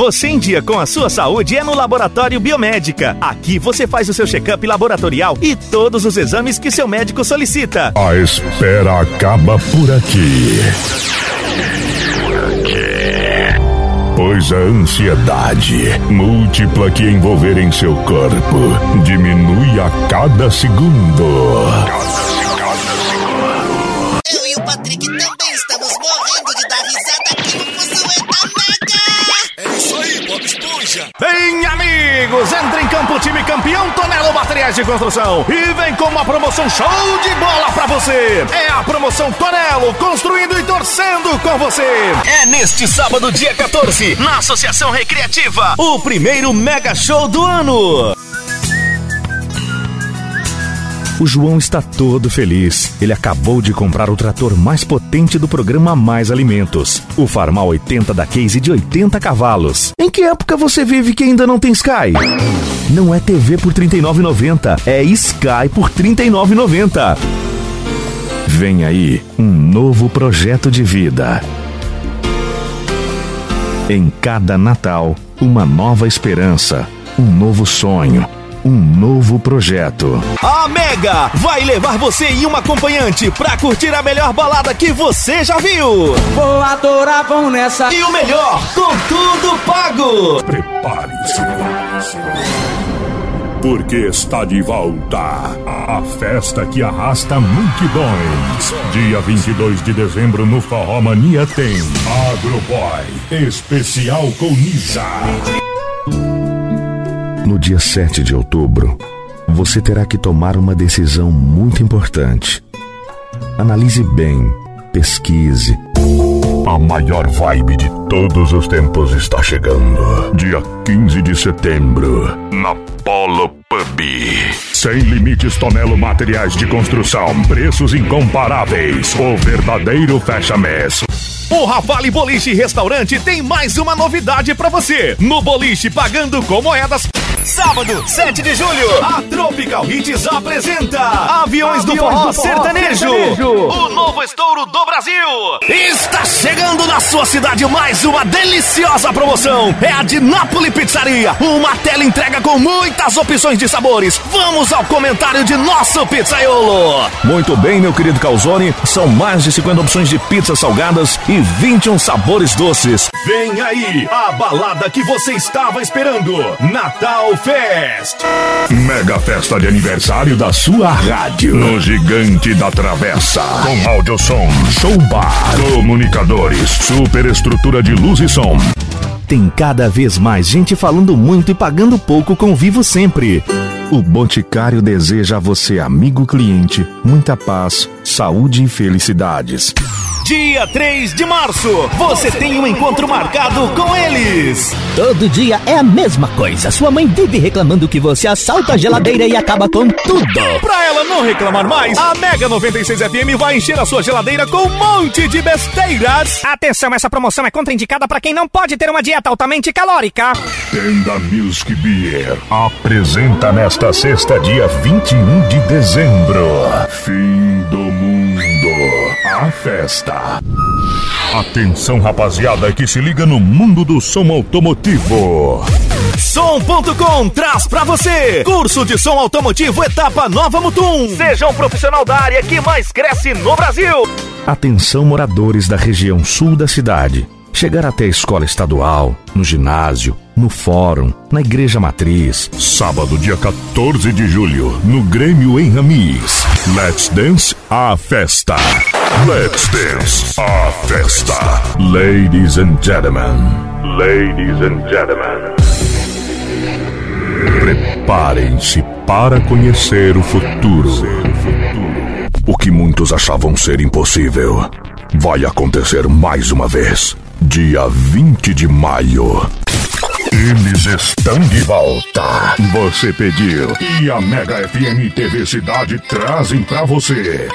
você em dia com a sua saúde é no Laboratório Biomédica. Aqui você faz o seu check-up laboratorial e todos os exames que seu médico solicita. A espera acaba por aqui. Pois a ansiedade múltipla que envolver em seu corpo diminui a cada segundo. Eu e o Patrick também estamos morrendo entra em campo o time campeão Tonelo Materiais de Construção e vem com uma promoção show de bola pra você. É a promoção Tonelo, construindo e torcendo com você. É neste sábado, dia 14, na Associação Recreativa, o primeiro mega show do ano. O João está todo feliz. Ele acabou de comprar o trator mais potente do programa Mais Alimentos. O Farmal 80 da Case de 80 cavalos. Em que época você vive que ainda não tem Sky? Não é TV por R$ 39,90, é Sky por R$ 39,90. Vem aí um novo projeto de vida. Em cada Natal, uma nova esperança, um novo sonho, um novo projeto. A Mega vai levar você e um acompanhante pra curtir a melhor balada que você já viu. Vou adorar, vão nessa. E o melhor, com tudo pago. Prepare-se. Porque está de volta a festa que arrasta multidões. Dia 22 de dezembro no Forró Mania tem Agroboy, especial com Nisa. No dia 7 de outubro, você terá que tomar uma decisão muito importante. Analise bem, pesquise. A maior vibe de todos os tempos está chegando. Dia 15 de setembro, na Polo Pub. Sem limites Tonelo Materiais de Construção. Preços incomparáveis. O verdadeiro fecha-mês. O Ravale Boliche Restaurante tem mais uma novidade pra você. No boliche pagando com moedas. Sábado, 7 de julho, a Tropical Hits apresenta Aviões, do, forró sertanejo, o novo estouro do Brasil. Está chegando na sua cidade mais uma deliciosa promoção. É a de Napoli Pizzaria, uma tela entrega com muitas opções de sabores. Vamos ao comentário de nosso pizzaiolo. Muito bem, meu querido Calzone, são mais de 50 opções de pizzas salgadas e 21 sabores doces. Vem aí a balada que você estava esperando. Natal Fest. Mega festa de aniversário da sua rádio. No Gigante da Travessa. Com áudio som, show bar, comunicadores, super estrutura de luz e som. Tem cada vez mais gente falando muito e pagando pouco com Vivo Sempre. O Boticário deseja a você, amigo cliente, muita paz, saúde e felicidades. Dia 3 de março, você tem um encontro marcado com eles. Todo dia é a mesma coisa. Sua mãe vive reclamando que você assalta a geladeira e acaba com tudo. Pra ela não reclamar mais, a Mega 96 FM vai encher a sua geladeira com um monte de besteiras. Atenção, essa promoção é contraindicada para quem não pode ter uma dieta altamente calórica. Tenda Music Beer apresenta nesta sexta, dia 21 de dezembro. Fim. A festa. Atenção, rapaziada, que se liga no mundo do som automotivo. Som.com traz pra você curso de som automotivo etapa Nova Mutum. Seja um profissional da área que mais cresce no Brasil. Atenção, moradores da região sul da cidade. Chegar até a escola estadual, no ginásio, no fórum, na igreja matriz. Sábado, dia 14 de julho, no Grêmio em Ramis. Let's Dance a festa. Let's Dance a festa. Ladies and gentlemen. Ladies and gentlemen. Preparem-se para conhecer o futuro. O que muitos achavam ser impossível vai acontecer mais uma vez. Dia 20 de maio. Eles estão de volta. Você pediu e a Mega FM TV Cidade trazem pra você.